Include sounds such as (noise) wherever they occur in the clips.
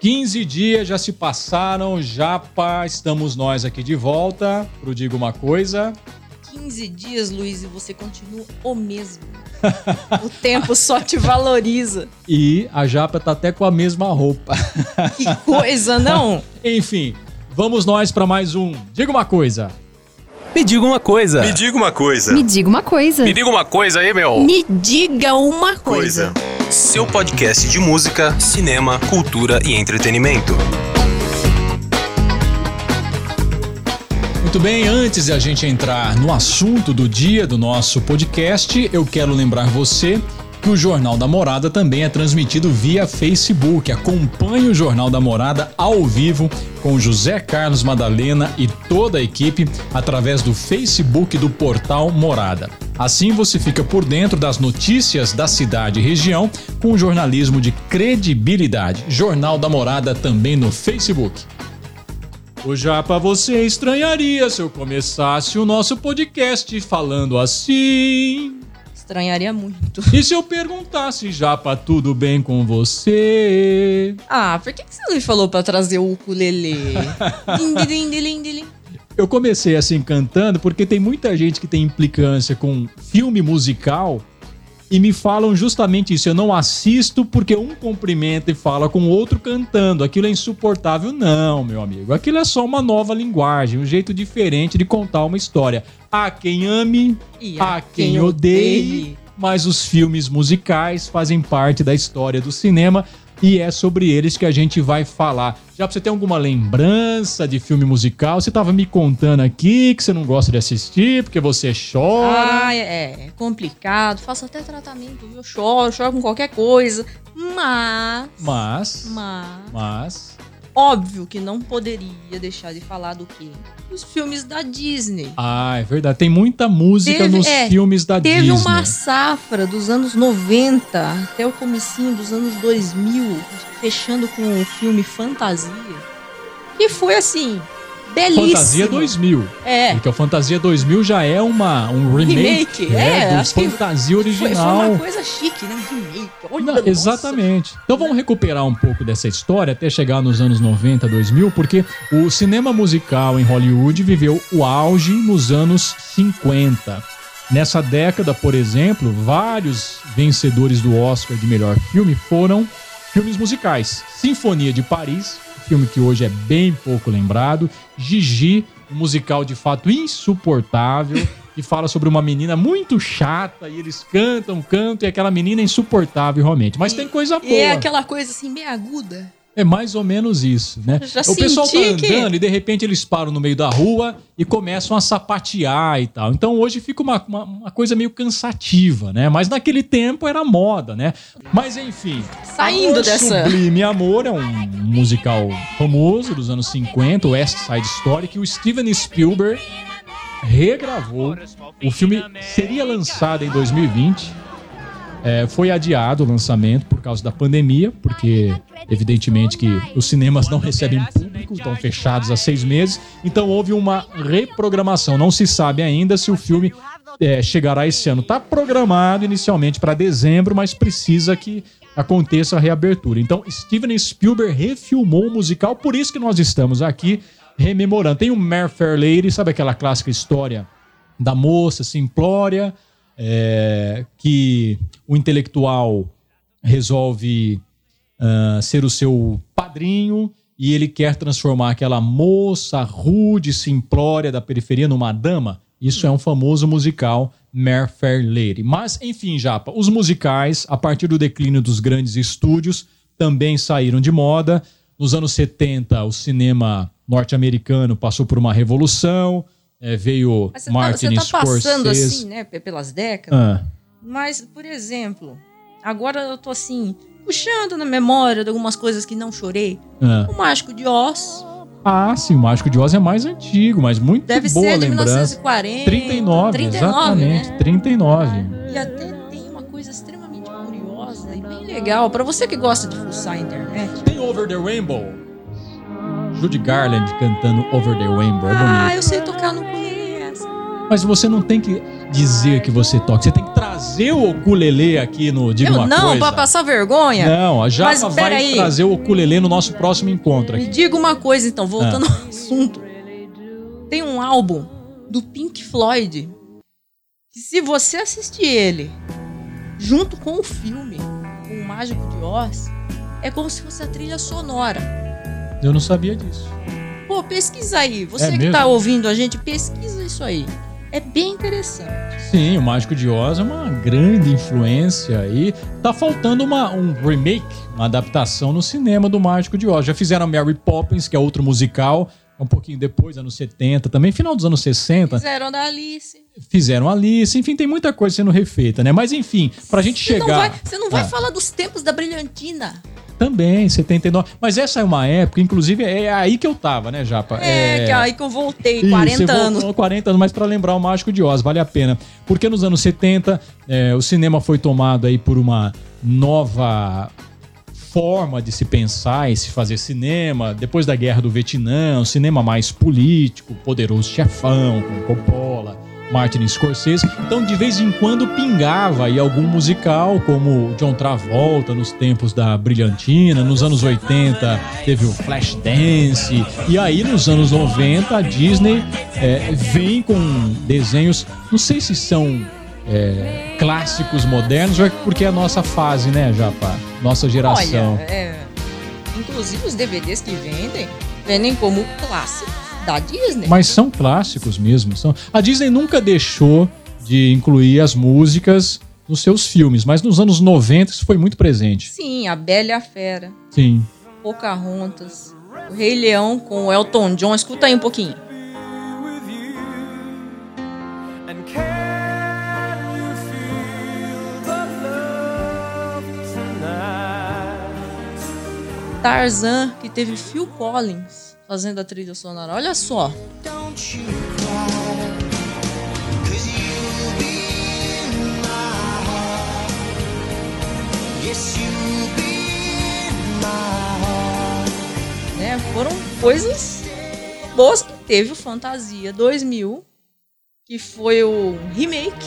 15 dias já se passaram, Japa, estamos nós aqui de volta pro Diga Uma Coisa. 15 dias, Luiz, e você continua o mesmo. (laughs) o tempo só te valoriza. E a Japa tá até com a mesma roupa. (laughs) Que coisa, não? (laughs) Enfim, vamos nós para mais um Diga Uma Coisa. Me diga uma coisa. Me diga uma coisa. Me diga uma coisa. Me diga uma coisa aí, meu. Me diga uma coisa. Coisa. Seu podcast de música, cinema, cultura e entretenimento. Muito bem, antes de a gente entrar no assunto do dia do nosso podcast, eu quero lembrar você que o Jornal da Morada também é transmitido via Facebook. Acompanhe o Jornal da Morada ao vivo com José Carlos Madalena e toda a equipe através do Facebook do portal Morada. Assim você fica por dentro das notícias da cidade e região com um jornalismo de credibilidade. Jornal da Morada também no Facebook. O Japa, você estranharia se eu começasse o nosso podcast falando assim. Estranharia muito. E se eu perguntasse, Japa, tudo bem com você? Ah, por que, que você não me falou pra trazer o ukulele? (laughs) Lindilim, dilim, dilim. Eu comecei assim cantando porque tem muita gente que tem implicância com filme musical e me falam justamente isso. Eu não assisto porque um cumprimenta e fala com o outro cantando. Aquilo é insuportável. Não, meu amigo. Aquilo é só uma nova linguagem, um jeito diferente de contar uma história. Há quem ame, E há quem odeie, mas os filmes musicais fazem parte da história do cinema e é sobre eles que a gente vai falar. Já pra você ter alguma lembrança de filme musical? Você tava me contando aqui que você não gosta de assistir porque você chora. Ah, é, é complicado. Faço até tratamento? Eu choro, choro com qualquer coisa. Mas. Mas, Mas. mas, Óbvio que não poderia deixar de falar do quê? Os filmes da Disney. ah, é verdade. Tem muita música Teve- nos é, filmes da Teve Disney. uma safra dos anos 90 até o comecinho dos anos 2000, fechando com o filme Fantasia, que foi assim, belíssimo. Fantasia 2000. É, Porque o Fantasia 2000 já é uma, um remake, Remake, é, do acho que Fantasia foi, foi original. uma coisa chique, né? Um remake. Olha, Não, exatamente. Então vamos recuperar um pouco dessa história até chegar nos anos 90, 2000, porque o cinema musical em Hollywood viveu o auge nos anos 50. Nessa década, por exemplo, vários vencedores do Oscar de melhor filme foram filmes musicais. Sinfonia de Paris, filme que hoje é bem pouco lembrado. Gigi, um musical de fato insuportável, (laughs) que fala sobre uma menina muito chata e eles cantam, cantam e aquela menina é insuportável realmente. Mas tem coisa boa. E é aquela coisa assim, meio aguda. É mais ou menos isso, né? (laughs) Já o pessoal tá senti que- andando e de repente eles param no meio da rua e começam a sapatear e tal. Então hoje fica uma, uma, uma coisa meio cansativa, né? Mas naquele tempo era moda, né? Mas enfim. Saindo Amor dessa- Sublime Amor é um musical famoso dos anos 50, o West Side Story, que o Steven Spielberg regravou. O filme seria lançado em 2020. É, foi adiado o lançamento por causa da pandemia, porque evidentemente que os cinemas não recebem público, estão fechados há seis meses, então houve uma reprogramação. Não se sabe ainda se o filme é, chegará esse ano. Está programado inicialmente para dezembro, mas precisa que aconteça a reabertura. Então, Steven Spielberg refilmou o musical, por isso que nós estamos aqui rememorando. Tem o Mare Fair Lady, sabe aquela clássica história da moça simplória, é, que o intelectual resolve ah, ser o seu padrinho e ele quer transformar aquela moça rude, simplória da periferia numa dama. Isso é um famoso musical, Mare Fair Lady. Mas, enfim, Japa, os musicais, a partir do declínio dos grandes estúdios, também saíram de moda. Nos anos 70, o cinema norte-americano passou por uma revolução. Eh, veio Mas você tá, Martin você tá passando Scorsese. assim, né, pe- pelas décadas. Ah, Mas, por exemplo, agora eu tô assim, puxando na memória de algumas coisas que não chorei. ah. O Mágico de Oz Ah, sim, o Mágico de Oz é mais antigo, mas muito deve boa ser de lembrança. 1940. 39, 39, exatamente, né? 39. E até tem uma coisa extremamente curiosa e bem legal. Pra você que gosta de fuçar a internet. Tem Over the Rainbow. Judy Garland cantando Over the Rainbow, é Ah, bonito. eu sei tocar no ukulele essa. Mas você não tem que dizer que você toca. Você tem que trazer o ukulele aqui no Diga Eu uma não, coisa. pra passar vergonha. Não, a Mas Japa vai peraí. trazer o ukulele no nosso próximo encontro Me aqui. diga uma coisa, então, voltando Ah. ao assunto. Tem um álbum do Pink Floyd que se você assistir ele junto com o filme, com o Mágico de Oz, é como se fosse a trilha sonora. Eu não sabia disso. Pô, pesquisa aí. Você É que mesmo? tá ouvindo a gente, pesquisa isso aí. É bem interessante. Sim, o Mágico de Oz é uma grande influência e tá faltando uma, um remake, uma adaptação no cinema do Mágico de Oz. Já fizeram Mary Poppins, que é outro musical, um pouquinho depois, anos 70, também final dos anos 60. Fizeram da Alice. Fizeram Alice, enfim, tem muita coisa sendo refeita, né? Mas enfim, pra gente Você não chegar. vai, você não vai Ah. falar dos tempos da Brilhantina. Também, 79. Mas essa é uma época, inclusive, é aí que eu tava, né, Japa? É, que é aí que eu voltei, Isso, 40 você anos. voltou 40 anos, mas para lembrar o Mágico de Oz, vale a pena. Porque nos anos 70, é, o cinema foi tomado aí por uma nova forma de se pensar e se fazer cinema. Depois da Guerra do Vietnã, um cinema mais político, poderoso chefão, com Coppola, Martin Scorsese. Então, de vez em quando, pingava aí algum musical, como John Travolta nos tempos da Brilhantina. Nos anos 80, teve o Flashdance. E aí, nos anos 90, a Disney é, vem com desenhos, não sei se são é, clássicos modernos, é porque é a nossa fase, né, Japa? Nossa geração. Olha, é, inclusive os DVDs que vendem, vendem como clássicos da Disney. Mas são clássicos mesmo. São... A Disney nunca deixou de incluir as músicas nos seus filmes, mas nos anos 90 isso foi muito presente. Sim, a Bela e a Fera, Sim. Pocahontas, o Rei Leão com o Elton John. Escuta aí um pouquinho. Tarzan, que teve Phil Collins fazendo a trilha sonora. Olha só. Né? Foram coisas boas que teve o Fantasia 2000, que foi o remake.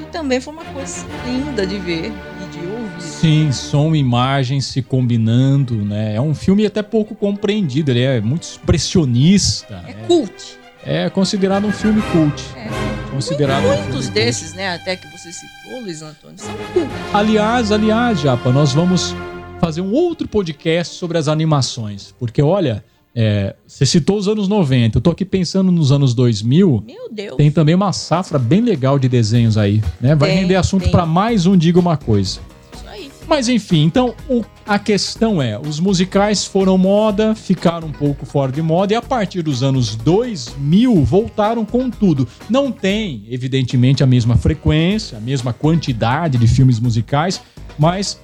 E também foi uma coisa linda de ver. Sim, som e imagem se combinando, né? É um filme até pouco compreendido, ele é muito expressionista. É né? cult. É considerado um filme cult. É. Considerado um Muitos cult. desses, né, até que você citou, Luiz Antônio, são cult. Aliás, aliás, Japa, nós vamos fazer um outro podcast sobre as animações. Porque, olha, é, você citou os anos 90, eu tô aqui pensando nos anos 2000. Meu Deus. Tem também uma safra bem legal de desenhos aí, né? Vai Tem, render assunto para mais um Diga Uma Coisa. Mas enfim, então o- a questão é: os musicais foram moda, ficaram um pouco fora de moda e a partir dos anos 2000 voltaram com tudo. Não tem, evidentemente, a mesma frequência, a mesma quantidade de filmes musicais, mas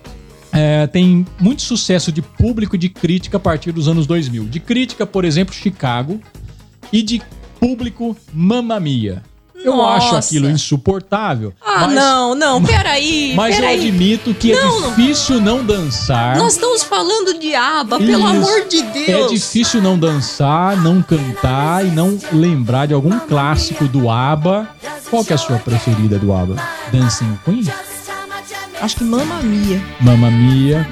é, tem muito sucesso de público e de crítica a partir dos anos 2000. De crítica, por exemplo, Chicago e de público Mamma Mia. Eu acho Nossa. aquilo insuportável. Ah, mas, não, não, (laughs) peraí. Mas eu peraí. admito que Não, é não. difícil não dançar. Nós estamos falando de aba, pelo Isso. amor de É Deus. difícil não dançar, não cantar e não lembrar de algum clássico do ABBA. Qual que é a sua preferida do ABBA? Dancing Queen? Acho que Mamma Mia. Mamma Mia,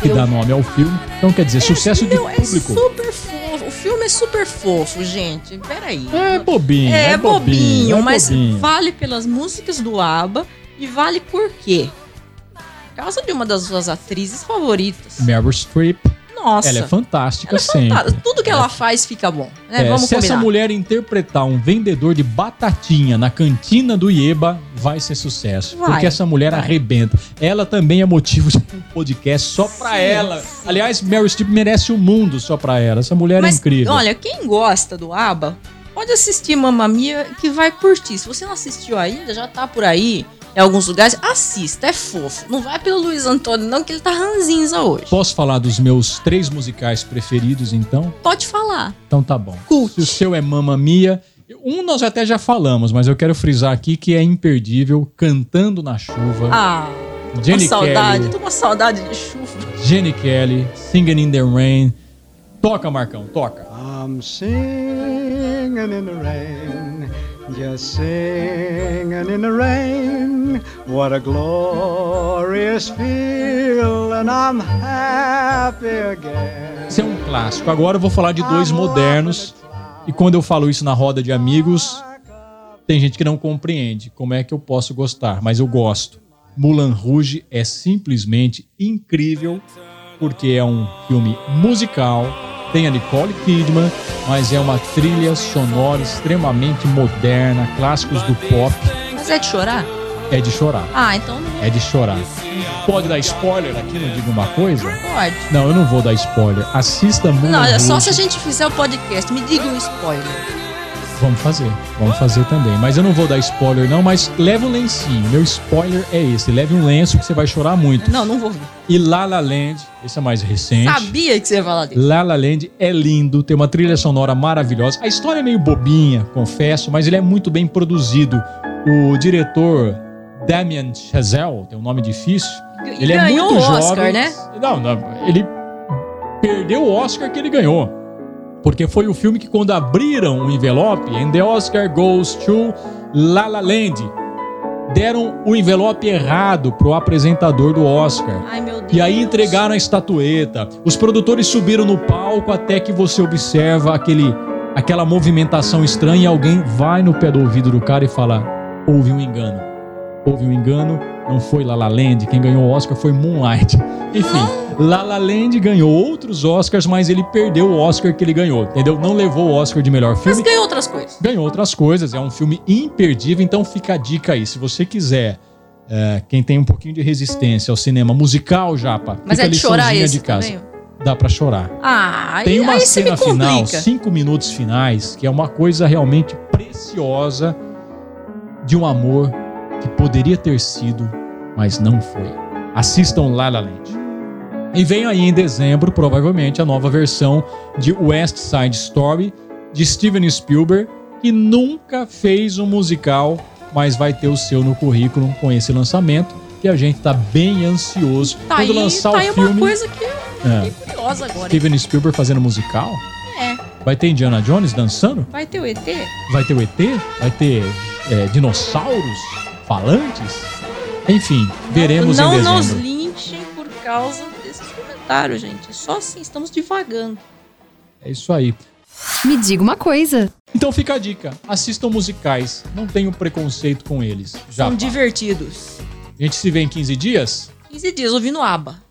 que dá nome ao filme. Então quer dizer, sucesso de Meu, é público. super. O filme é super fofo, gente. Peraí. É bobinho, É, é, bobinho, é mas bobinho. vale pelas músicas do ABBA e vale por quê? Por causa de uma das suas atrizes favoritas. Meryl Streep, Nossa. ela é fantástica ela é sempre. fantástica. Tudo que ela faz fica bom. Né? É, Vamos se combinar. essa mulher interpretar um vendedor de batatinha na cantina do Ieba, vai ser sucesso. Vai, porque essa mulher vai. arrebenta. Ela também é motivo de um podcast só pra Sim, ela. sim. Aliás, Meryl Streep merece o mundo só pra ela. Essa mulher Mas, é incrível. olha, quem gosta do ABBA, pode assistir Mamma Mia que vai curtir. Se você não assistiu ainda, já tá por aí em alguns lugares, assista, é fofo. Não vai pelo Luiz Antônio não, que ele tá ranzinza hoje. Posso falar dos meus três musicais preferidos, então? Pode falar. Então tá bom. Cult. Se o seu é Mamma Mia, um nós até já falamos, mas eu quero frisar aqui que é imperdível, Cantando na Chuva. Ah, Jenny uma saudade, Kelly. tô com uma saudade de chuva. Jenny Kelly, Singing in the Rain. Toca, Marcão, toca. I'm singing in the rain, Just singing in the rain. What a glorious feeling. I'm happy again. Esse é um clássico. Agora eu vou falar de dois modernos. E quando eu falo isso na roda de amigos, tem gente que não compreende como é que eu posso gostar, mas eu gosto. Mulan Rouge é simplesmente incrível porque é um filme musical, tem a Nicole Kidman, mas é uma trilha sonora extremamente moderna, clássicos do pop. Mas é de chorar? É de chorar. Ah, então É de chorar. Pode dar spoiler aqui, não digo uma coisa? pode. Não, eu não vou dar spoiler. Assista Mulan Não, é só se a gente fizer o podcast. Me diga um spoiler. Vamos fazer, vamos fazer também. Mas eu não vou dar spoiler não, mas leve um lencinho. Meu spoiler é esse. Leve um lenço que você vai chorar muito. Não, não vou ver. E La La Land, esse é mais recente. Sabia que você ia falar disso. La La Land é lindo, tem uma trilha sonora maravilhosa. A história é meio bobinha, confesso, mas ele é muito bem produzido. O diretor Damien Chazelle, tem um nome difícil. Ele é ganhou muito o Oscar, jovem. né? Não, não, ele perdeu o Oscar que ele ganhou. Porque foi o filme que quando abriram o envelope, and the Oscar goes to La La Land, deram o envelope errado pro apresentador do Oscar. Ai, meu Deus. E aí entregaram a estatueta. Os produtores subiram no palco até que você observa aquele, aquela movimentação estranha e alguém vai no pé do ouvido do cara e fala: houve um engano. Houve um engano, não foi La La Land. Quem ganhou o Oscar foi Moonlight. Enfim, La La Land ganhou outros Oscars, mas ele perdeu o Oscar que ele ganhou, entendeu? Não levou o Oscar de melhor Mas filme ganhou outras coisas. ganhou outras coisas. É um filme imperdível, então fica a dica aí. Se você quiser, é, quem tem um pouquinho de resistência ao cinema musical, Japa, Mas fica é de chorar esse de casa. também? Dá pra chorar. Ah, Tem uma cena final, cinco minutos finais, que é uma coisa realmente preciosa de um amor que poderia ter sido, mas não foi. Assistam La La Land. E vem aí em dezembro, provavelmente, a nova versão de West Side Story de Steven Spielberg, que nunca fez um musical, mas vai ter o seu no currículo com esse lançamento. E a gente tá bem ansioso. Tá Quando aí, lançar tá o aí filme. uma coisa que É. fiquei curiosa agora. hein? Steven Spielberg fazendo musical? É. Vai ter Indiana Jones dançando? Vai ter o ET? Vai ter o ET? Vai ter é, dinossauros falantes? Enfim, veremos não em nos dezembro. linchem por causa desses comentários, gente. Só assim, estamos divagando. É isso aí. Me diga uma coisa. Então fica a dica: assistam musicais. Não tenham preconceito com eles. Já. São divertidos. A gente se vê em 15 dias? 15 dias ouvindo aba.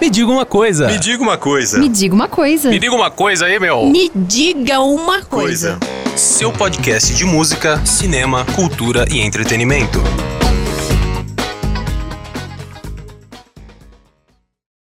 Me diga uma coisa. Me diga uma coisa. Me diga uma coisa. Me diga uma coisa aí, meu. Me diga uma Coisa. Seu podcast de música, cinema, cultura e entretenimento.